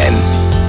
FFN,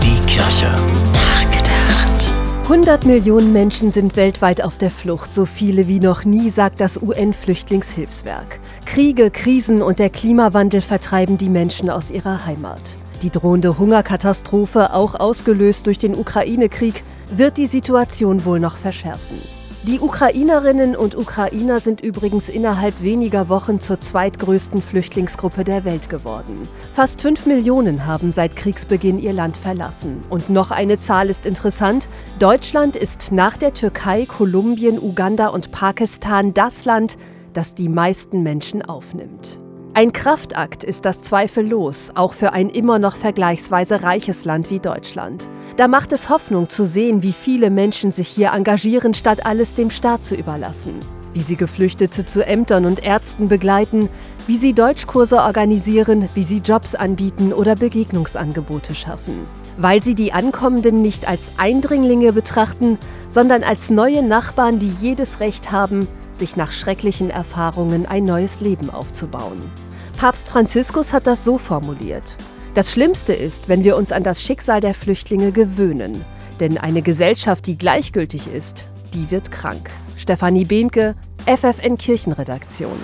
die Kirche. Nachgedacht. 100 Millionen Menschen sind weltweit auf der Flucht, so viele wie noch nie, sagt das UN-Flüchtlingshilfswerk. Kriege, Krisen und der Klimawandel vertreiben die Menschen aus ihrer Heimat. Die drohende Hungerkatastrophe, auch ausgelöst durch den Ukraine-Krieg, wird die Situation wohl noch verschärfen. Die Ukrainerinnen und Ukrainer sind übrigens innerhalb weniger Wochen zur zweitgrößten Flüchtlingsgruppe der Welt geworden. Fast fünf Millionen haben seit Kriegsbeginn ihr Land verlassen. Und noch eine Zahl ist interessant. Deutschland ist nach der Türkei, Kolumbien, Uganda und Pakistan das Land, das die meisten Menschen aufnimmt. Ein Kraftakt ist das zweifellos, auch für ein immer noch vergleichsweise reiches Land wie Deutschland. Da macht es Hoffnung zu sehen, wie viele Menschen sich hier engagieren, statt alles dem Staat zu überlassen. Wie sie Geflüchtete zu Ämtern und Ärzten begleiten, wie sie Deutschkurse organisieren, wie sie Jobs anbieten oder Begegnungsangebote schaffen. Weil sie die Ankommenden nicht als Eindringlinge betrachten, sondern als neue Nachbarn, die jedes Recht haben, sich nach schrecklichen Erfahrungen ein neues Leben aufzubauen. Papst Franziskus hat das so formuliert. Das Schlimmste ist, wenn wir uns an das Schicksal der Flüchtlinge gewöhnen. Denn eine Gesellschaft, die gleichgültig ist, die wird krank. Stefanie Behnke, FFN Kirchenredaktion.